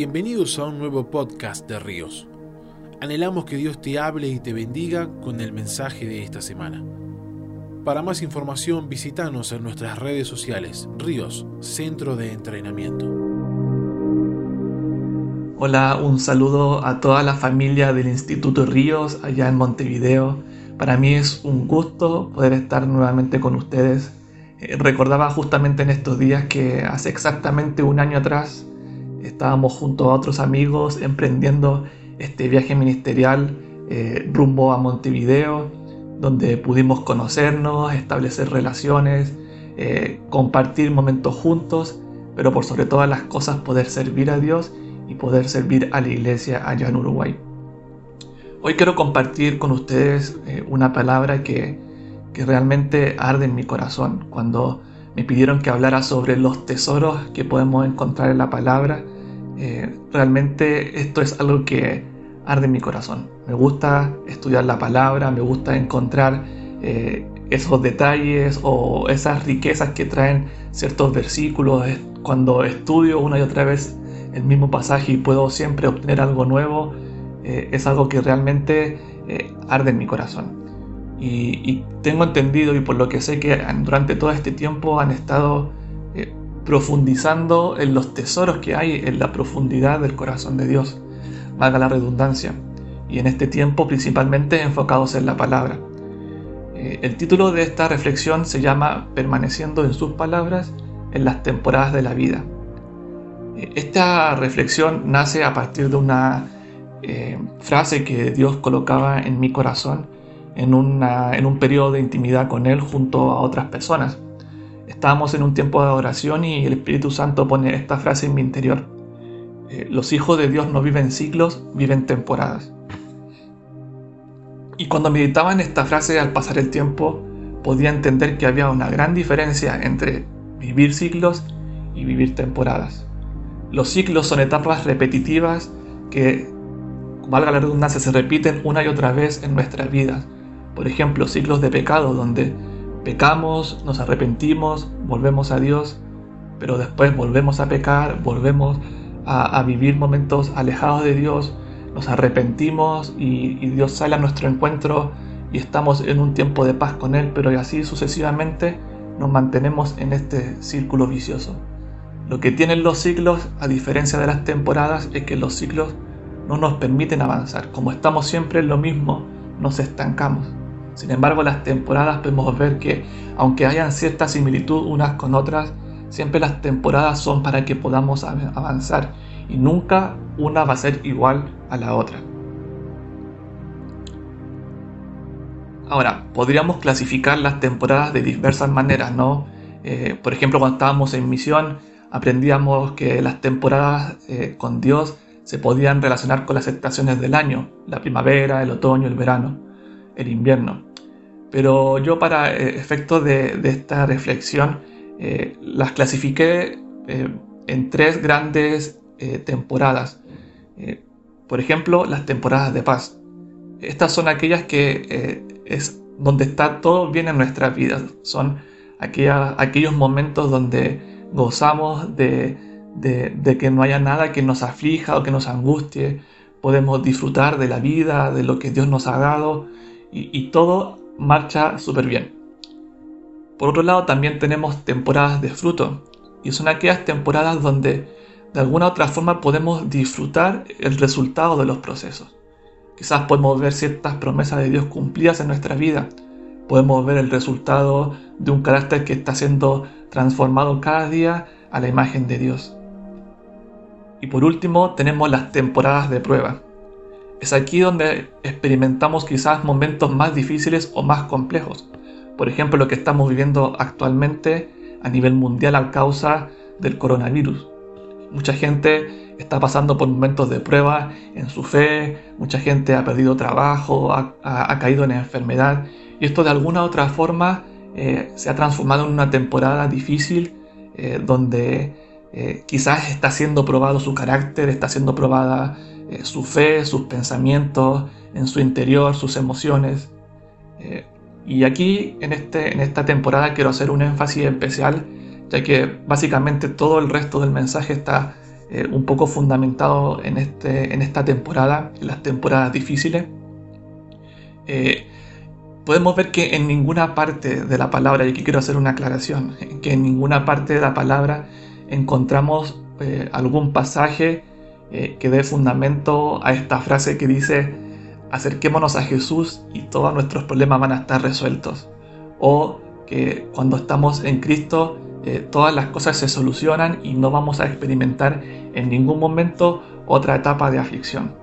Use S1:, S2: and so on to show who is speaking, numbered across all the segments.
S1: Bienvenidos a un nuevo podcast de Ríos. Anhelamos que Dios te hable y te bendiga con el mensaje de esta semana. Para más información visítanos en nuestras redes sociales Ríos, Centro de Entrenamiento.
S2: Hola, un saludo a toda la familia del Instituto Ríos allá en Montevideo. Para mí es un gusto poder estar nuevamente con ustedes. Eh, recordaba justamente en estos días que hace exactamente un año atrás estábamos junto a otros amigos emprendiendo este viaje ministerial eh, rumbo a Montevideo, donde pudimos conocernos, establecer relaciones, eh, compartir momentos juntos, pero por sobre todas las cosas poder servir a Dios y poder servir a la iglesia allá en Uruguay. Hoy quiero compartir con ustedes eh, una palabra que, que realmente arde en mi corazón. Cuando me pidieron que hablara sobre los tesoros que podemos encontrar en la palabra, eh, realmente esto es algo que arde en mi corazón. Me gusta estudiar la palabra, me gusta encontrar eh, esos detalles o esas riquezas que traen ciertos versículos. Cuando estudio una y otra vez el mismo pasaje y puedo siempre obtener algo nuevo, eh, es algo que realmente arde en mi corazón. y, tengo entendido y por lo que sé que durante todo este tiempo han estado profundizando en los tesoros que hay en la profundidad del corazón de Dios, valga la redundancia, y en este tiempo principalmente enfocados en la palabra. Eh, el título de esta reflexión se llama Permaneciendo en sus palabras en las temporadas de la vida. Eh, esta reflexión nace a partir de una eh, frase que Dios colocaba en mi corazón en, en un periodo de intimidad con Él junto a otras personas estábamos en un tiempo de oración y el Espíritu Santo pone esta frase en mi interior. Eh, los hijos de Dios no viven ciclos, viven temporadas. Y cuando meditaba en esta frase al pasar el tiempo, podía entender que había una gran diferencia entre vivir ciclos y vivir temporadas. Los ciclos son etapas repetitivas que, valga la redundancia, se repiten una y otra vez en nuestras vidas. Por ejemplo, ciclos de pecado donde Pecamos, nos arrepentimos, volvemos a Dios, pero después volvemos a pecar, volvemos a, vivir momentos alejados de Dios, nos arrepentimos y, Dios sale a nuestro encuentro y estamos en un tiempo de paz con Él, pero así sucesivamente nos mantenemos en este círculo vicioso. Lo que tienen los ciclos, a diferencia de las temporadas, es que los ciclos no nos permiten avanzar. Como estamos siempre en lo mismo, nos estancamos. Sin embargo, las temporadas podemos ver que, aunque hayan cierta similitud unas con otras, siempre las temporadas son para que podamos avanzar y nunca una va a ser igual a la otra. Ahora, podríamos clasificar las temporadas de diversas maneras, ¿no? Eh, por ejemplo, cuando estábamos en misión, aprendíamos que las temporadas eh, con Dios se podían relacionar con las estaciones del año, la primavera, el otoño, el verano, el invierno. Pero yo para eh, efectos de, esta reflexión eh, las clasifiqué eh, en tres grandes temporadas. por ejemplo, las temporadas de paz. Estas son aquellas que es donde está todo bien en nuestras vidas. Son aquellos momentos donde gozamos de, de que no haya nada que nos aflija o que nos angustie. Podemos disfrutar de la vida, de lo que Dios nos ha dado y, todo marcha súper bien. Por otro lado, también tenemos temporadas de fruto, y son aquellas temporadas donde de alguna u otra forma podemos disfrutar el resultado de los procesos. Quizás podemos ver ciertas promesas de Dios cumplidas en nuestra vida, podemos ver el resultado de un carácter que está siendo transformado cada día a la imagen de Dios. Y por último, tenemos las temporadas de prueba, es aquí donde experimentamos quizás momentos más difíciles o más complejos. Por ejemplo, lo que estamos viviendo actualmente a nivel mundial a causa del coronavirus. Mucha gente está pasando por momentos de prueba en su fe, mucha gente ha perdido trabajo, ha, caído en enfermedad y esto de alguna u otra forma eh, se ha transformado en una temporada difícil eh, donde eh, quizás está siendo probado su carácter, está siendo probada eh, su fe, sus pensamientos, en su interior, sus emociones. Eh, y aquí en, este, en esta temporada quiero hacer un énfasis especial, ya que básicamente todo el resto del mensaje está eh, un poco fundamentado en, este, en esta temporada, en las temporadas difíciles, podemos ver que en ninguna parte de la palabra, y aquí quiero hacer una aclaración, que en ninguna parte de la palabra encontramos algún pasaje que dé fundamento a esta frase que dice, acerquémonos a Jesús y todos nuestros problemas van a estar resueltos. O que cuando estamos en Cristo eh, todas las cosas se solucionan y no vamos a experimentar en ningún momento otra etapa de aflicción.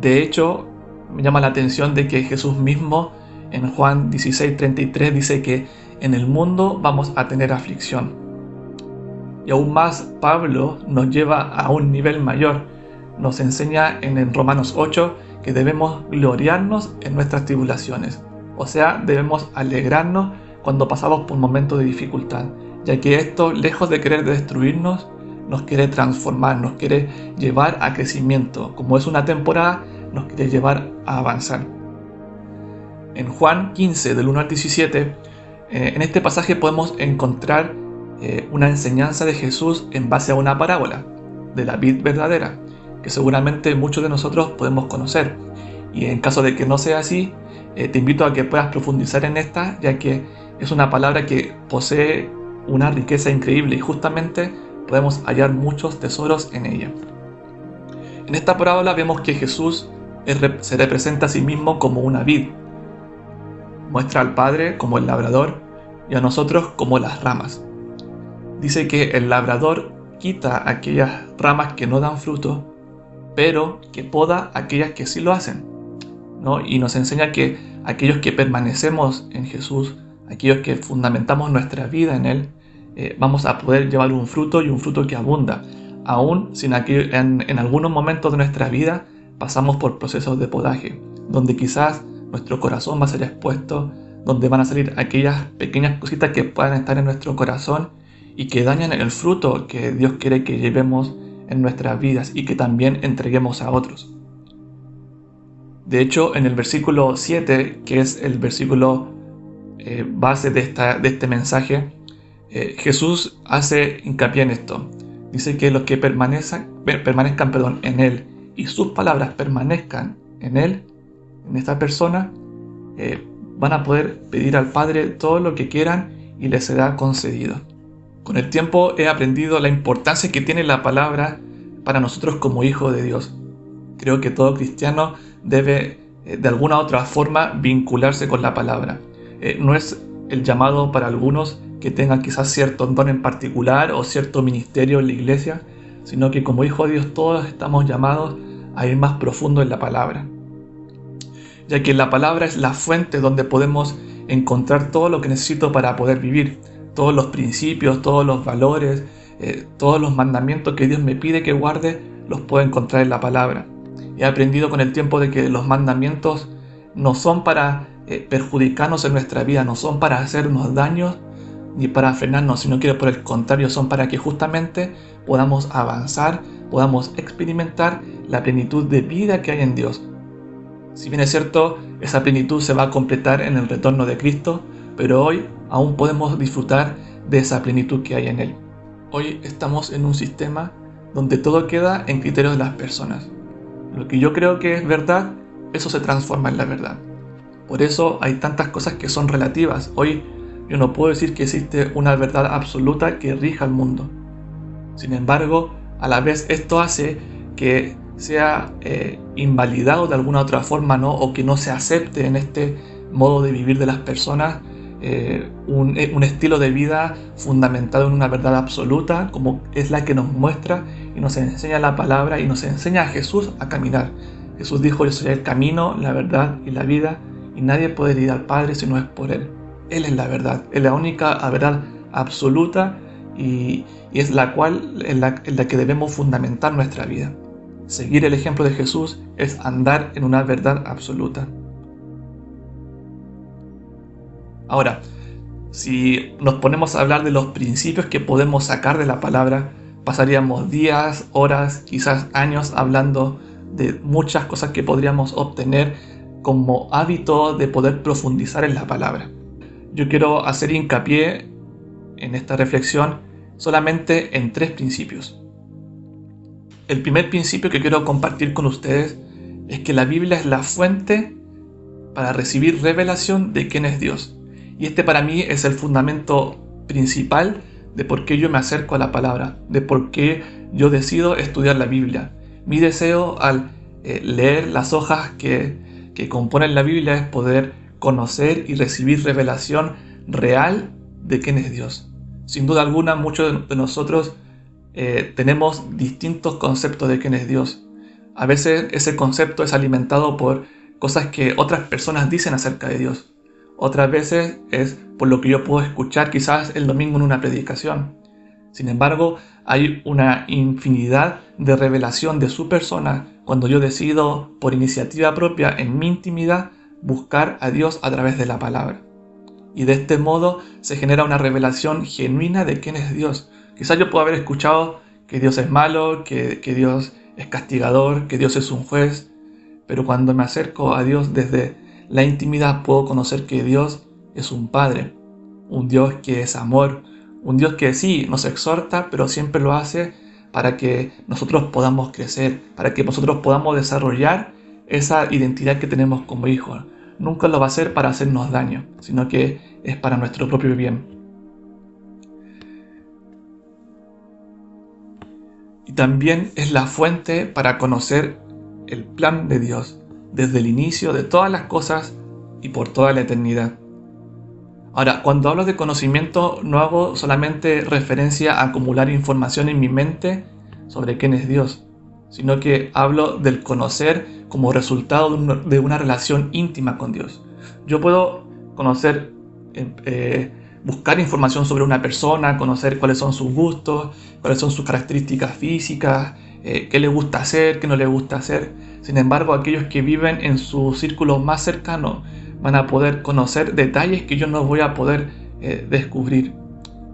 S2: De hecho, me llama la atención de que Jesús mismo en Juan 16:33 dice que en el mundo vamos a tener aflicción. Y aún más Pablo nos lleva a un nivel mayor. Nos enseña en Romanos 8 que debemos gloriarnos en nuestras tribulaciones. O sea, debemos alegrarnos cuando pasamos por momentos de dificultad, ya que esto, lejos de querer destruirnos, nos quiere transformar, nos quiere llevar a crecimiento. Como es una temporada, nos quiere llevar a avanzar. En Juan 15, del 1 al 17, eh, en este pasaje podemos encontrar eh, una enseñanza de Jesús en base a una parábola de la vid verdadera, que seguramente muchos de nosotros podemos conocer. Y en caso de que no sea así, eh, te invito a que puedas profundizar en esta, ya que es una palabra que posee una riqueza increíble y justamente podemos hallar muchos tesoros en ella. En esta parábola vemos que Jesús se representa a sí mismo como una vid. Muestra al Padre como el labrador y a nosotros como las ramas. Dice que el labrador quita aquellas ramas que no dan fruto, pero que poda aquellas que sí lo hacen. ¿no? Y nos enseña que aquellos que permanecemos en Jesús aquellos que fundamentamos nuestra vida en Él, eh, vamos a poder llevar un fruto y un fruto que abunda, aún sin que en, en algunos momentos de nuestra vida pasamos por procesos de podaje, donde quizás nuestro corazón va a ser expuesto, donde van a salir aquellas pequeñas cositas que puedan estar en nuestro corazón y que dañan el fruto que Dios quiere que llevemos en nuestras vidas y que también entreguemos a otros. De hecho, en el versículo 7, que es el versículo eh, base de, esta, de este mensaje, eh, Jesús hace hincapié en esto. Dice que los que permanezcan, perdón, en Él y sus palabras permanezcan en Él, en esta persona, eh, van a poder pedir al Padre todo lo que quieran y les será concedido. Con el tiempo he aprendido la importancia que tiene la palabra para nosotros como hijos de Dios. Creo que todo cristiano debe de alguna u otra forma vincularse con la palabra. Eh, no es el llamado para algunos que tengan quizás cierto don en particular o cierto ministerio en la iglesia, sino que como hijos de Dios todos estamos llamados a ir más profundo en la palabra. Ya que la palabra es la fuente donde podemos encontrar todo lo que necesito para poder vivir, todos los principios, todos los valores, eh, todos los mandamientos que Dios me pide que guarde, los puedo encontrar en la palabra. He aprendido con el tiempo de que los mandamientos no son para eh, perjudicarnos en nuestra vida, no son para hacernos daños ni para frenarnos, sino que por el contrario son para que justamente podamos avanzar, podamos experimentar la plenitud de vida que hay en Dios. Si bien es cierto, esa plenitud se va a completar en el retorno de Cristo, pero hoy aún podemos disfrutar de esa plenitud que hay en Él. Hoy estamos en un sistema donde todo queda en criterios de las personas. Lo que yo creo que es verdad, eso se transforma en la verdad. Por eso hay tantas cosas que son relativas. Hoy yo no puedo decir que existe una verdad absoluta que rija el mundo. Sin embargo, a la vez esto hace que sea eh, invalidado de alguna otra forma, ¿no? O que no se acepte en este modo de vivir de las personas eh, un, eh, un, estilo de vida fundamentado en una verdad absoluta, como es la que nos muestra y nos enseña la palabra y nos enseña a Jesús a caminar. Jesús dijo, yo soy el camino, la verdad y la vida, y nadie puede ir al Padre si no es por Él. Él es la verdad, es la única verdad absoluta y, es la cual en la que debemos fundamentar nuestra vida. Seguir el ejemplo de Jesús es andar en una verdad absoluta. Ahora, si nos ponemos a hablar de los principios que podemos sacar de la palabra, pasaríamos días, horas, quizás años hablando de muchas cosas que podríamos obtener como hábito de poder profundizar en la palabra. Yo quiero hacer hincapié en esta reflexión solamente en tres principios. El primer principio que quiero compartir con ustedes es que la Biblia es la fuente para recibir revelación de quién es Dios. Y este para mí es el fundamento principal de por qué yo me acerco a la palabra, de por qué yo decido estudiar la Biblia. Mi deseo al eh, leer las hojas que, que componen la Biblia es poder conocer y recibir revelación real de quién es Dios. Sin duda alguna, muchos de nosotros eh, tenemos distintos conceptos de quién es Dios. A veces ese concepto es alimentado por cosas que otras personas dicen acerca de Dios. Otras veces es por lo que yo puedo escuchar quizás el domingo en una predicación. Sin embargo, hay una infinidad de revelación de su persona cuando yo decido por iniciativa propia en mi intimidad buscar a Dios a través de la palabra. Y de este modo se genera una revelación genuina de quién es Dios. Quizás yo puedo haber escuchado que Dios es malo, que, que Dios es castigador, que Dios es un juez, pero cuando me acerco a Dios desde la intimidad puedo conocer que Dios es un Padre, un Dios que es amor, un Dios que sí nos exhorta, pero siempre lo hace para que nosotros podamos crecer, para que nosotros podamos desarrollar esa identidad que tenemos como hijos. Nunca lo va a hacer para hacernos daño, sino que es para nuestro propio bien. Y también es la fuente para conocer el plan de Dios desde el inicio de todas las cosas y por toda la eternidad. Ahora, cuando hablo de conocimiento no hago solamente referencia a acumular información en mi mente sobre quién es Dios, sino que hablo del conocer como resultado de una relación íntima con Dios. Yo puedo conocer, eh, eh, buscar información sobre una persona, conocer cuáles son sus gustos, cuáles son sus características físicas, eh, qué le gusta hacer, qué no le gusta hacer. Sin embargo, aquellos que viven en su círculo más cercano van a poder conocer detalles que yo no voy a poder eh, descubrir.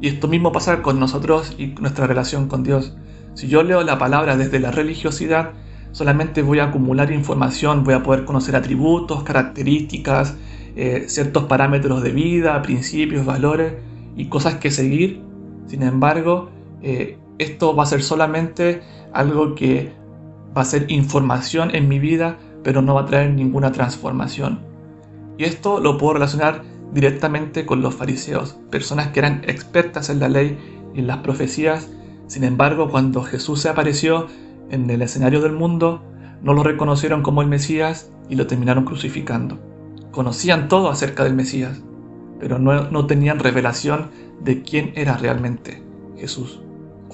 S2: Y esto mismo pasa con nosotros y nuestra relación con Dios. Si yo leo la palabra desde la religiosidad, solamente voy a acumular información, voy a poder conocer atributos, características, eh, ciertos parámetros de vida, principios, valores y cosas que seguir. Sin embargo, eh, esto va a ser solamente algo que va a ser información en mi vida, pero no va a traer ninguna transformación. Y esto lo puedo relacionar directamente con los fariseos, personas que eran expertas en la ley y en las profecías. Sin embargo, cuando Jesús se apareció en el escenario del mundo, no lo reconocieron como el Mesías y lo terminaron crucificando. Conocían todo acerca del Mesías, pero no, tenían revelación de quién era realmente Jesús.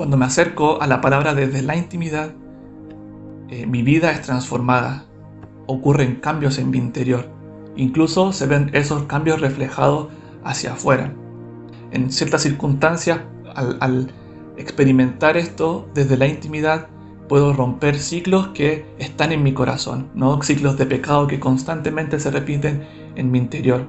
S2: Cuando me acerco a la palabra desde la intimidad, eh, mi vida es transformada, ocurren cambios en mi interior Incluso se ven esos cambios reflejados hacia afuera. En ciertas circunstancias, al, experimentar esto desde la intimidad, puedo romper ciclos que están en mi corazón, no ciclos de pecado que constantemente se repiten en mi interior.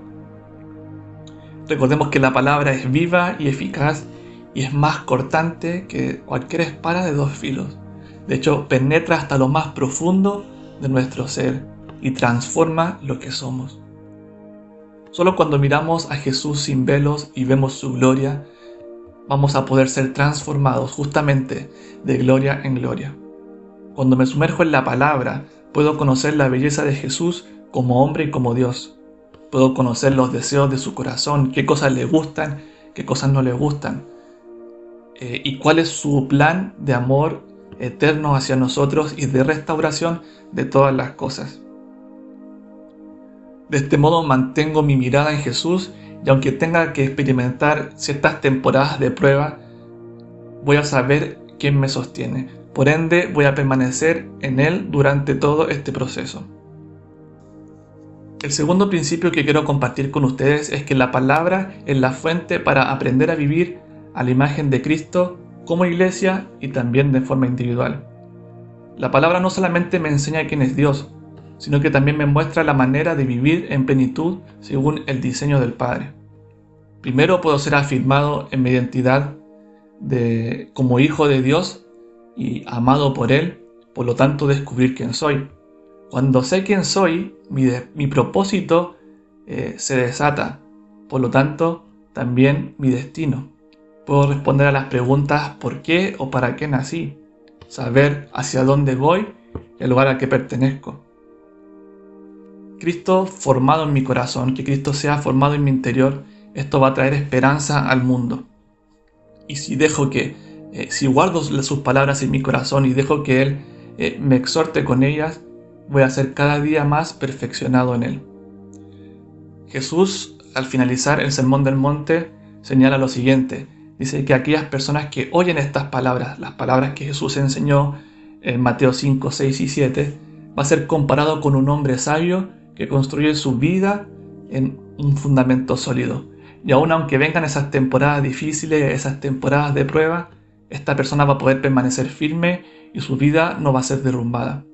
S2: Recordemos que la palabra es viva y eficaz y es más cortante que cualquier espada de dos filos. De hecho, penetra hasta lo más profundo de nuestro ser y transforma lo que somos. Solo cuando miramos a Jesús sin velos y vemos su gloria, vamos a poder ser transformados justamente de gloria en gloria. Cuando me sumerjo en la palabra, puedo conocer la belleza de Jesús como hombre y como Dios. Puedo conocer los deseos de su corazón, qué cosas le gustan, qué cosas no le gustan, eh, y cuál es su plan de amor eterno hacia nosotros y de restauración de todas las cosas. De este modo mantengo mi mirada en Jesús y aunque tenga que experimentar ciertas temporadas de prueba, voy a saber quién me sostiene. Por ende, voy a permanecer en Él durante todo este proceso. El segundo principio que quiero compartir con ustedes es que la palabra es la fuente para aprender a vivir a la imagen de Cristo como iglesia y también de forma individual. La palabra no solamente me enseña quién es Dios, sino que también me muestra la manera de vivir en plenitud según el diseño del Padre. Primero puedo ser afirmado en mi identidad de, como hijo de Dios y amado por Él, por lo tanto descubrir quién soy. Cuando sé quién soy, mi, propósito eh, se desata, por lo tanto también mi destino. Puedo responder a las preguntas ¿por qué o para qué nací? saber hacia dónde voy y el lugar al que pertenezco. Cristo formado en mi corazón, que Cristo sea formado en mi interior, esto va a traer esperanza al mundo. Y si dejo que, eh, si guardo sus palabras en mi corazón y dejo que Él eh, me exhorte con ellas, voy a ser cada día más perfeccionado en Él. Jesús, al finalizar el Sermón del Monte, señala lo siguiente. Dice que aquellas personas que oyen estas palabras, las palabras que Jesús enseñó en Mateo 5, 6 y 7, va a ser comparado con un hombre sabio que construye su vida en un fundamento sólido. Y aun aunque vengan esas temporadas difíciles, esas temporadas de prueba, esta persona va a poder permanecer firme y su vida no va a ser derrumbada.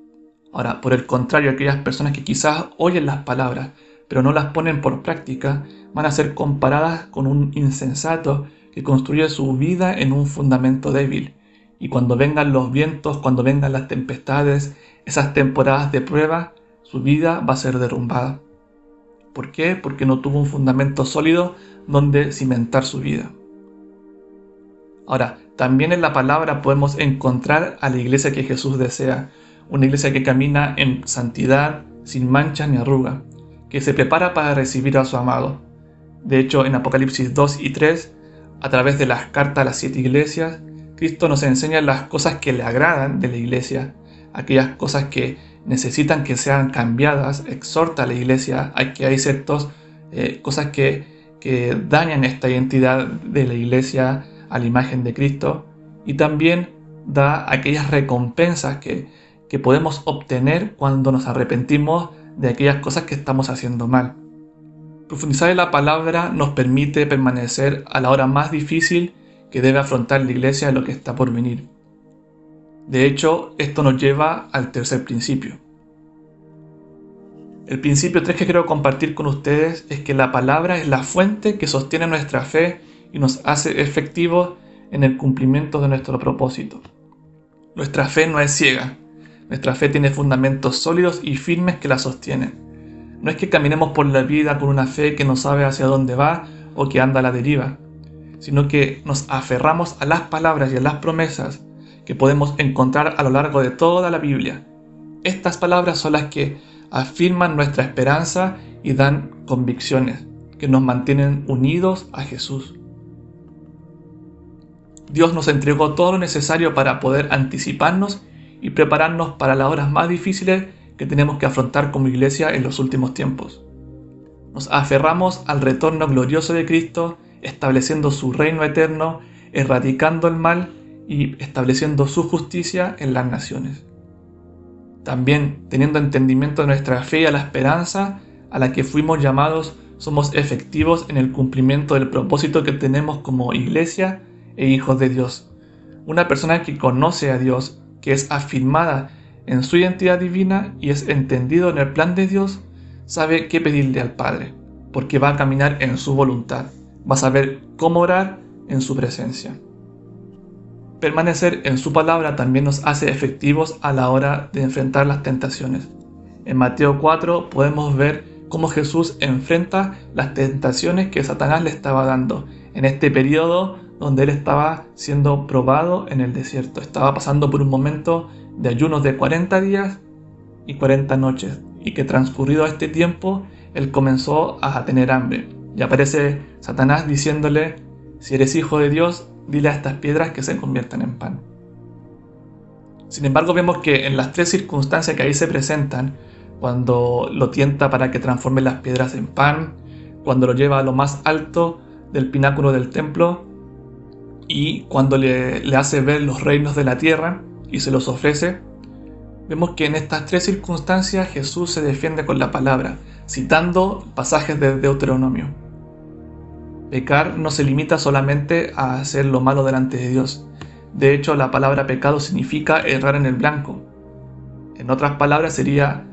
S2: Ahora, por el contrario, aquellas personas que quizás oyen las palabras, pero no las ponen por práctica, van a ser comparadas con un insensato que construye su vida en un fundamento débil. Y cuando vengan los vientos, cuando vengan las tempestades, esas temporadas de prueba, su vida va a ser derrumbada. ¿Por qué? Porque no tuvo un fundamento sólido donde cimentar su vida. Ahora, también en la palabra podemos encontrar a la iglesia que Jesús desea, una iglesia que camina en santidad, sin mancha ni arruga, que se prepara para recibir a su amado. De hecho, en Apocalipsis 2 y 3, a través de las cartas a las siete iglesias, Cristo nos enseña las cosas que le agradan de la iglesia, aquellas cosas que necesitan que sean cambiadas, exhorta a la iglesia a que hay ciertas eh, cosas que, que dañan esta identidad de la iglesia a la imagen de Cristo y también da aquellas recompensas que, que podemos obtener cuando nos arrepentimos de aquellas cosas que estamos haciendo mal. Profundizar en la palabra nos permite permanecer a la hora más difícil que debe afrontar la iglesia en lo que está por venir. De hecho, esto nos lleva al tercer principio. El principio 3 que quiero compartir con ustedes es que la palabra es la fuente que sostiene nuestra fe y nos hace efectivos en el cumplimiento de nuestro propósito. Nuestra fe no es ciega, nuestra fe tiene fundamentos sólidos y firmes que la sostienen. No es que caminemos por la vida con una fe que no sabe hacia dónde va o que anda a la deriva, sino que nos aferramos a las palabras y a las promesas que podemos encontrar a lo largo de toda la Biblia. Estas palabras son las que afirman nuestra esperanza y dan convicciones que nos mantienen unidos a Jesús. Dios nos entregó todo lo necesario para poder anticiparnos y prepararnos para las horas más difíciles que tenemos que afrontar como iglesia en los últimos tiempos. Nos aferramos al retorno glorioso de Cristo, estableciendo su reino eterno, erradicando el mal y estableciendo su justicia en las naciones. También, teniendo entendimiento de nuestra fe y a la esperanza a la que fuimos llamados, somos efectivos en el cumplimiento del propósito que tenemos como iglesia e hijos de Dios. Una persona que conoce a Dios, que es afirmada en su identidad divina y es entendido en el plan de Dios, sabe qué pedirle al Padre, porque va a caminar en su voluntad, va a saber cómo orar en su presencia. Permanecer en su palabra también nos hace efectivos a la hora de enfrentar las tentaciones. En Mateo 4 podemos ver cómo Jesús enfrenta las tentaciones que Satanás le estaba dando en este periodo donde él estaba siendo probado en el desierto. Estaba pasando por un momento de ayunos de 40 días y 40 noches, y que transcurrido este tiempo, él comenzó a tener hambre. Y aparece Satanás diciéndole, si eres hijo de Dios, dile a estas piedras que se conviertan en pan. Sin embargo, vemos que en las tres circunstancias que ahí se presentan, cuando lo tienta para que transforme las piedras en pan, cuando lo lleva a lo más alto del pináculo del templo y cuando le, le hace ver los reinos de la tierra, y se los ofrece, vemos que en estas tres circunstancias Jesús se defiende con la palabra, citando pasajes de Deuteronomio. Pecar no se limita solamente a hacer lo malo delante de Dios. De hecho, la palabra pecado significa errar en el blanco. En otras palabras, sería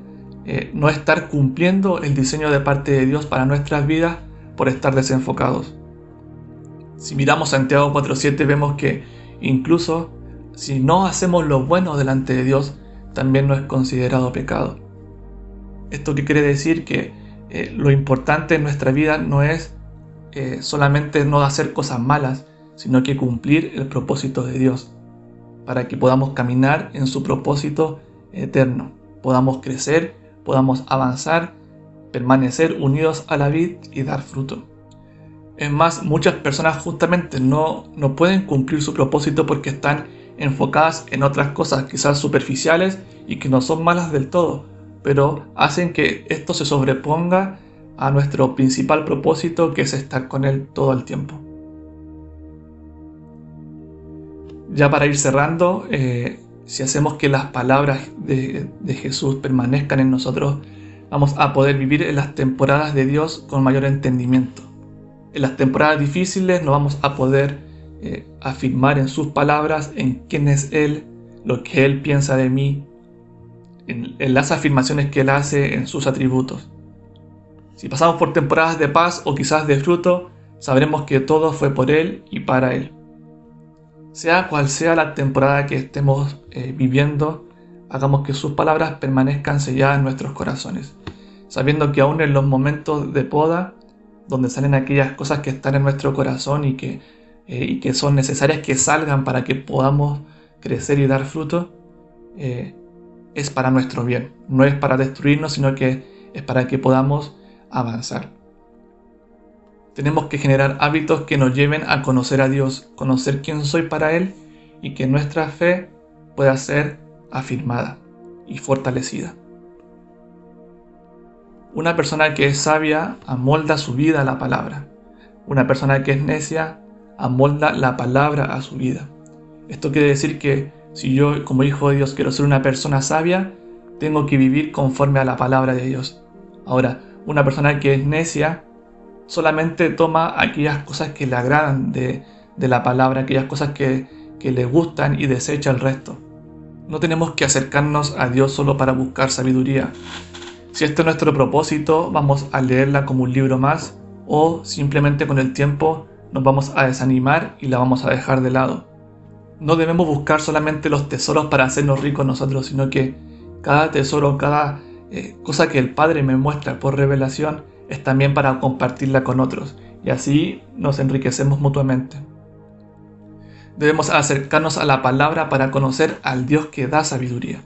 S2: eh, no estar cumpliendo el diseño de parte de Dios para nuestras vidas por estar desenfocados. Si miramos Santiago 4.7 vemos que incluso si no hacemos lo bueno delante de Dios, también no es considerado pecado. ¿Esto quiere decir? Que eh, lo importante en nuestra vida no es eh, solamente no hacer cosas malas, sino que cumplir el propósito de Dios. para que podamos caminar en su propósito eterno, podamos crecer, podamos avanzar, permanecer unidos a la vid y dar fruto. Es más, muchas personas justamente no, no pueden cumplir su propósito porque están enfocadas en otras cosas quizás superficiales y que no son malas del todo, pero hacen que esto se sobreponga a nuestro principal propósito que es estar con Él todo el tiempo. Ya para ir cerrando, eh, si hacemos que las palabras de, de Jesús permanezcan en nosotros, vamos a poder vivir en las temporadas de Dios con mayor entendimiento. En las temporadas difíciles no vamos a poder eh, afirmar en sus palabras en quién es Él, lo que Él piensa de mí, en, las afirmaciones que Él hace en sus atributos. Si pasamos por temporadas de paz o quizás de fruto, sabremos que todo fue por Él y para Él. Sea cual sea la temporada que estemos eh, viviendo, hagamos que sus palabras permanezcan selladas en nuestros corazones, sabiendo que aún en los momentos de poda, donde salen aquellas cosas que están en nuestro corazón y que eh, y que son necesarias que salgan para que podamos crecer y dar fruto, eh, es para nuestro bien. No es para destruirnos, sino que es para que podamos avanzar. Tenemos que generar hábitos que nos lleven a conocer a Dios, conocer quién soy para Él y que nuestra fe pueda ser afirmada y fortalecida. Una persona que es sabia amolda su vida a la palabra. Una persona que es necia amolda la palabra a su vida. Esto quiere decir que si yo como hijo de Dios quiero ser una persona sabia, tengo que vivir conforme a la palabra de Dios. Ahora, una persona que es necia solamente toma aquellas cosas que le agradan de, la palabra, aquellas cosas que, que le gustan y desecha el resto. No tenemos que acercarnos a Dios solo para buscar sabiduría. Si este es nuestro propósito, vamos a leerla como un libro más o simplemente con el tiempo nos vamos a desanimar y la vamos a dejar de lado. No debemos buscar solamente los tesoros para hacernos ricos nosotros, sino que cada tesoro, cada eh, cosa que el Padre me muestra por revelación es también para compartirla con otros y así nos enriquecemos mutuamente. Debemos acercarnos a la palabra para conocer al Dios que da sabiduría.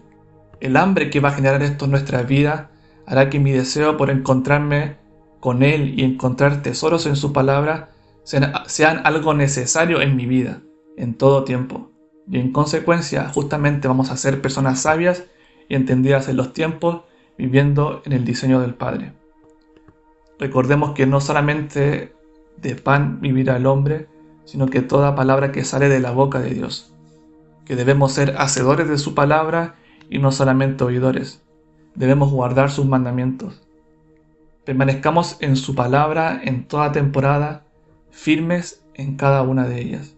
S2: El hambre que va a generar esto en nuestra vida hará que mi deseo por encontrarme con Él y encontrar tesoros en su palabra sean, algo necesario en mi vida, en todo tiempo. Y en consecuencia, justamente vamos a ser personas sabias y entendidas en los tiempos, viviendo en el diseño del Padre. Recordemos que no solamente de pan vivirá el hombre, sino que toda palabra que sale de la boca de Dios. Que debemos ser hacedores de su palabra y no solamente oidores. Debemos guardar sus mandamientos. Permanezcamos en su palabra en toda temporada firmes en cada una de ellas.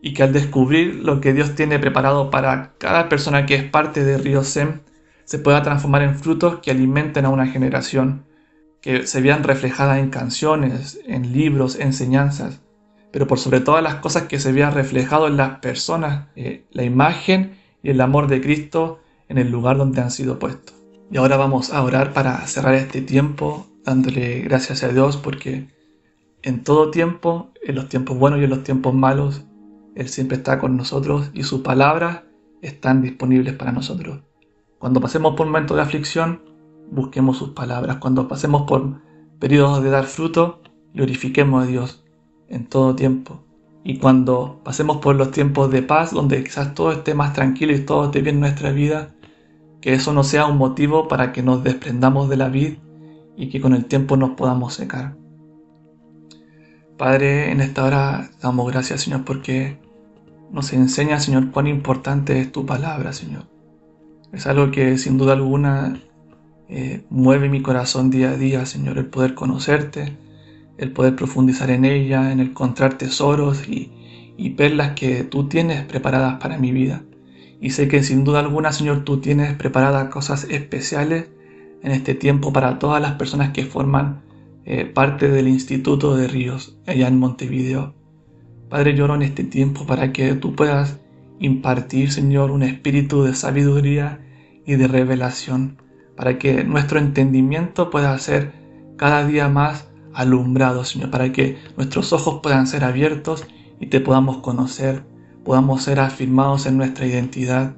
S2: Y que al descubrir lo que Dios tiene preparado para cada persona que es parte de Río Sem, se pueda transformar en frutos que alimenten a una generación, que se vean reflejadas en canciones, en libros, enseñanzas, pero por sobre todas las cosas que se vean reflejado en las personas, eh, la imagen y el amor de Cristo en el lugar donde han sido puestos. Y ahora vamos a orar para cerrar este tiempo, dándole gracias a Dios porque en todo tiempo, en los tiempos buenos y en los tiempos malos, Él siempre está con nosotros y sus palabras están disponibles para nosotros. Cuando pasemos por momentos de aflicción, busquemos sus palabras. Cuando pasemos por periodos de dar fruto, glorifiquemos a Dios en todo tiempo. Y cuando pasemos por los tiempos de paz, donde quizás todo esté más tranquilo y todo esté bien en nuestra vida, que eso no sea un motivo para que nos desprendamos de la vida y que con el tiempo nos podamos secar. Padre, en esta hora damos gracias, Señor, porque nos enseña, Señor, cuán importante es tu palabra, Señor. Es algo que sin duda alguna eh, mueve mi corazón día a día, Señor, el poder conocerte, el poder profundizar en ella, en encontrar tesoros y, y perlas que tú tienes preparadas para mi vida. Y sé que sin duda alguna, Señor, tú tienes preparadas cosas especiales en este tiempo para todas las personas que forman eh, parte del Instituto de Ríos allá en Montevideo. Padre, lloro en este tiempo para que tú puedas impartir, Señor, un espíritu de sabiduría y de revelación, para que nuestro entendimiento pueda ser cada día más alumbrado, Señor, para que nuestros ojos puedan ser abiertos y te podamos conocer podamos ser afirmados en nuestra identidad,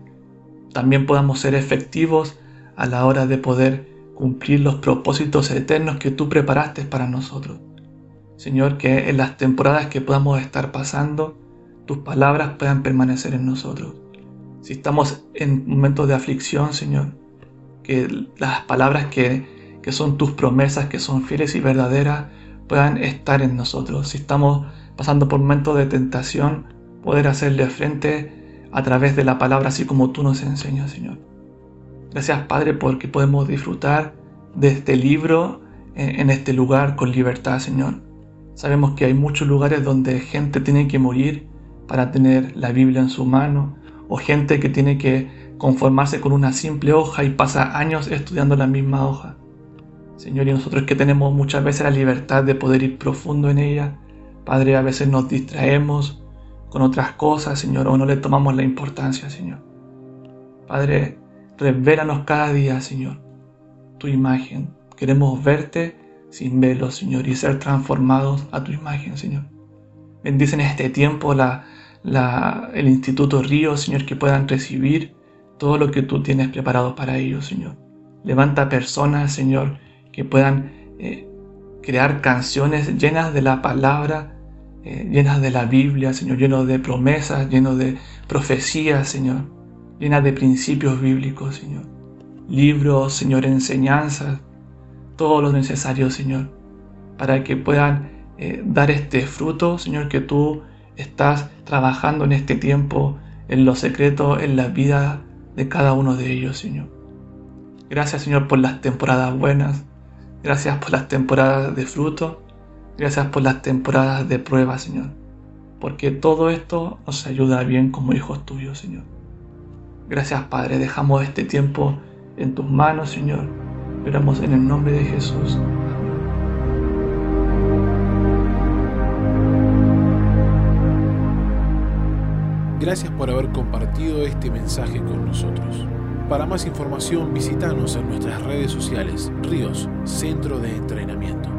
S2: también podamos ser efectivos a la hora de poder cumplir los propósitos eternos que tú preparaste para nosotros. Señor, que en las temporadas que podamos estar pasando, tus palabras puedan permanecer en nosotros. Si estamos en momentos de aflicción, Señor, que las palabras que, que son tus promesas, que son fieles y verdaderas, puedan estar en nosotros. Si estamos pasando por momentos de tentación, poder hacerle frente a través de la palabra, así como tú nos enseñas, Señor. Gracias, Padre, porque podemos disfrutar de este libro en este lugar con libertad, Señor. Sabemos que hay muchos lugares donde gente tiene que morir para tener la Biblia en su mano, o gente que tiene que conformarse con una simple hoja y pasa años estudiando la misma hoja. Señor, y nosotros que tenemos muchas veces la libertad de poder ir profundo en ella, Padre, a veces nos distraemos con otras cosas, Señor, o no le tomamos la importancia, Señor. Padre, revélanos cada día, Señor, tu imagen. Queremos verte sin velo, Señor, y ser transformados a tu imagen, Señor. Bendice en este tiempo la, el Instituto Río, Señor, que puedan recibir todo lo que tú tienes preparado para ellos, Señor. Levanta personas, Señor, que puedan eh, crear canciones llenas de la palabra, eh, llenas de la Biblia, Señor, llenos de promesas, llenos de profecías, Señor, llenas de principios bíblicos, Señor. Libros, Señor, enseñanzas, todo lo necesario, Señor, para que puedan eh, dar este fruto, Señor, que tú estás trabajando en este tiempo, en lo secreto, en la vida de cada uno de ellos, Señor. Gracias, Señor, por las temporadas buenas. Gracias por las temporadas de fruto. Gracias por las temporadas de prueba, Señor. Porque todo esto nos ayuda bien como hijos tuyos, Señor. Gracias, Padre. Dejamos este tiempo en tus manos, Señor. Oramos en el nombre de Jesús.
S1: Gracias por haber compartido este mensaje con nosotros. Para más información visítanos en nuestras redes sociales, Ríos, Centro de Entrenamiento.